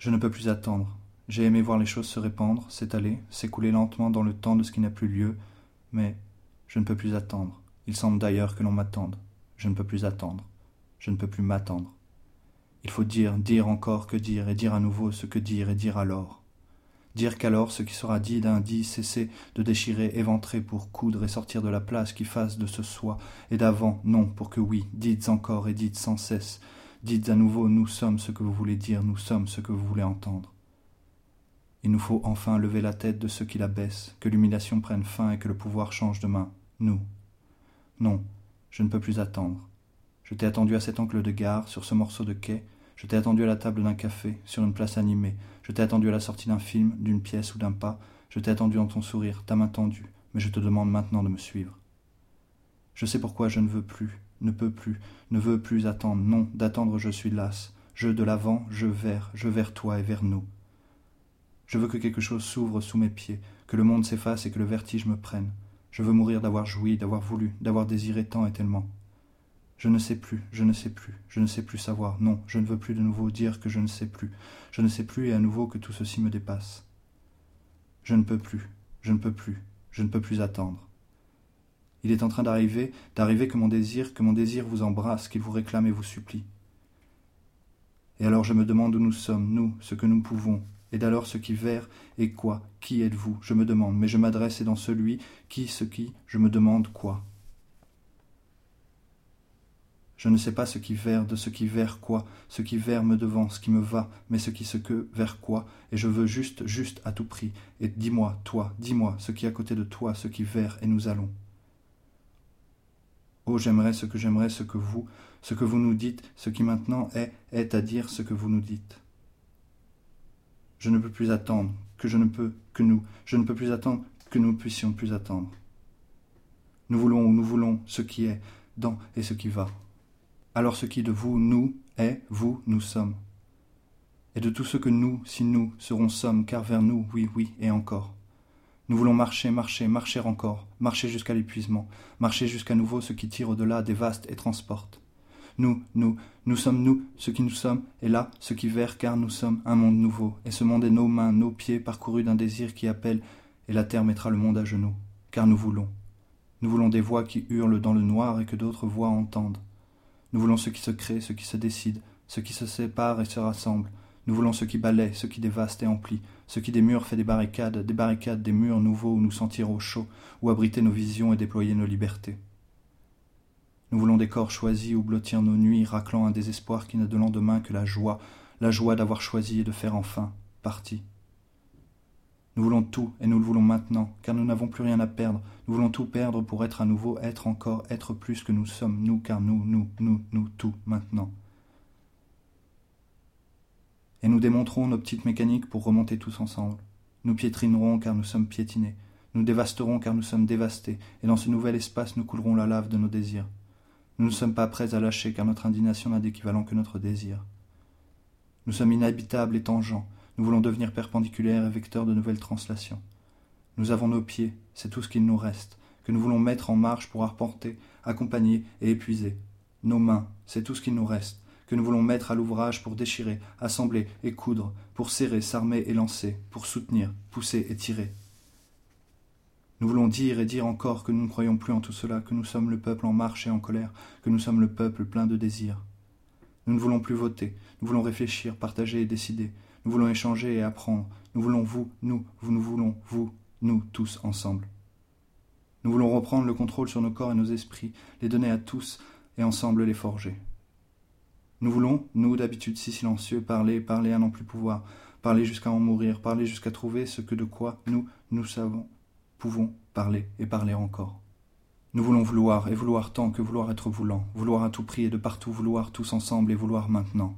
Je ne peux plus attendre. J'ai aimé voir les choses se répandre, s'étaler, s'écouler lentement dans le temps de ce qui n'a plus lieu, mais je ne peux plus attendre. Il semble d'ailleurs que l'on m'attende. Je ne peux plus attendre. Je ne peux plus m'attendre. Il faut dire, dire encore que dire, et dire à nouveau ce que dire, et dire alors. Dire qu'alors ce qui sera dit d'un dit cesser de déchirer, éventrer pour coudre et sortir de la place qui fasse de ce soi, et d'avant non pour que oui, dites encore et dites sans cesse, dites à nouveau nous sommes ce que vous voulez dire, nous sommes ce que vous voulez entendre. Il nous faut enfin lever la tête de ceux qui la baissent, que l'humiliation prenne fin et que le pouvoir change de main. Nous. Non, je ne peux plus attendre. Je t'ai attendu à cet angle de gare, sur ce morceau de quai, je t'ai attendu à la table d'un café, sur une place animée, je t'ai attendu à la sortie d'un film, d'une pièce ou d'un pas, je t'ai attendu dans ton sourire, ta main tendue, mais je te demande maintenant de me suivre. Je sais pourquoi je ne veux plus, ne peux plus, ne veux plus attendre, non, d'attendre je suis las, je de l'avant, je vers, je vers toi et vers nous. Je veux que quelque chose s'ouvre sous mes pieds, que le monde s'efface et que le vertige me prenne. Je veux mourir d'avoir joui, d'avoir voulu, d'avoir désiré tant et tellement. Je ne sais plus, je ne sais plus, je ne sais plus savoir, non, je ne veux plus de nouveau dire que je ne sais plus, je ne sais plus et à nouveau que tout ceci me dépasse. Je ne peux plus, je ne peux plus, je ne peux plus attendre. Il est en train d'arriver, d'arriver que mon désir, que mon désir vous embrasse, qu'il vous réclame et vous supplie. Et alors je me demande où nous sommes, nous, ce que nous pouvons, et d'alors ce qui vers et quoi? Qui êtes-vous? Je me demande, mais je m'adresse et dans celui qui, ce qui, je me demande quoi? Je ne sais pas ce qui vers, de ce qui vers quoi, ce qui vers me devant, ce qui me va, mais ce qui ce que vers quoi, et je veux juste, juste à tout prix, et dis-moi, toi, dis-moi, ce qui à côté de toi, ce qui vers, et nous allons. Oh, j'aimerais ce que j'aimerais, ce que vous, ce que vous nous dites, ce qui maintenant est, est à dire ce que vous nous dites. Je ne peux plus attendre, que je ne peux, que nous, je ne peux plus attendre, que nous puissions plus attendre. Nous voulons ou nous voulons ce qui est, dans et ce qui va. Alors ce qui de vous, nous, est, vous, nous sommes. Et de tout ce que nous, si nous, serons sommes, car vers nous, oui, oui, et encore. Nous voulons marcher, marcher, marcher encore, marcher jusqu'à l'épuisement, marcher jusqu'à nouveau ce qui tire au-delà, dévaste et transporte. Nous, nous, nous sommes nous, ce qui nous sommes, et là, ce qui vers, car nous sommes un monde nouveau, et ce monde est nos mains, nos pieds, parcourus d'un désir qui appelle, et la terre mettra le monde à genoux, car nous voulons. Nous voulons des voix qui hurlent dans le noir et que d'autres voix entendent. Nous voulons ce qui se crée, ce qui se décide, ce qui se sépare et se rassemble. Nous voulons ce qui balaie, ce qui dévaste et emplit, ce qui des murs fait des barricades, des barricades, des murs nouveaux où nous sentir au chaud, où abriter nos visions et déployer nos libertés. Nous voulons des corps choisis où blottir nos nuits, raclant un désespoir qui n'a de lendemain que la joie, la joie d'avoir choisi et de faire enfin partie. Nous voulons tout, et nous le voulons maintenant, car nous n'avons plus rien à perdre. Nous voulons tout perdre pour être à nouveau, être encore, être plus que nous sommes, nous, car nous, nous, nous, nous, tout, maintenant. Nous démonterons nos petites mécaniques pour remonter tous ensemble. Nous piétrinerons car nous sommes piétinés. Nous dévasterons car nous sommes dévastés, et dans ce nouvel espace nous coulerons la lave de nos désirs. Nous ne sommes pas prêts à lâcher car notre indignation n'a d'équivalent que notre désir. Nous sommes inhabitables et tangents, nous voulons devenir perpendiculaires et vecteurs de nouvelles translations. Nous avons nos pieds, c'est tout ce qu'il nous reste, que nous voulons mettre en marche pour arpenter, accompagner et épuiser. Nos mains, c'est tout ce qu'il nous reste, que nous voulons mettre à l'ouvrage pour déchirer, assembler et coudre, pour serrer, s'armer et lancer, pour soutenir, pousser et tirer. Nous voulons dire et dire encore que nous ne croyons plus en tout cela, que nous sommes le peuple en marche et en colère, que nous sommes le peuple plein de désirs. Nous ne voulons plus voter, nous voulons réfléchir, partager et décider, nous voulons échanger et apprendre, nous voulons vous, nous, vous, nous voulons vous, nous, tous ensemble. Nous voulons reprendre le contrôle sur nos corps et nos esprits, les donner à tous et ensemble les forger. Nous voulons, nous d'habitude si silencieux, parler, parler à n'en plus pouvoir, parler jusqu'à en mourir, parler jusqu'à trouver ce que de quoi nous, nous savons, pouvons parler et parler encore. Nous voulons vouloir et vouloir tant que vouloir être voulant, vouloir à tout prix et de partout vouloir tous ensemble et vouloir maintenant.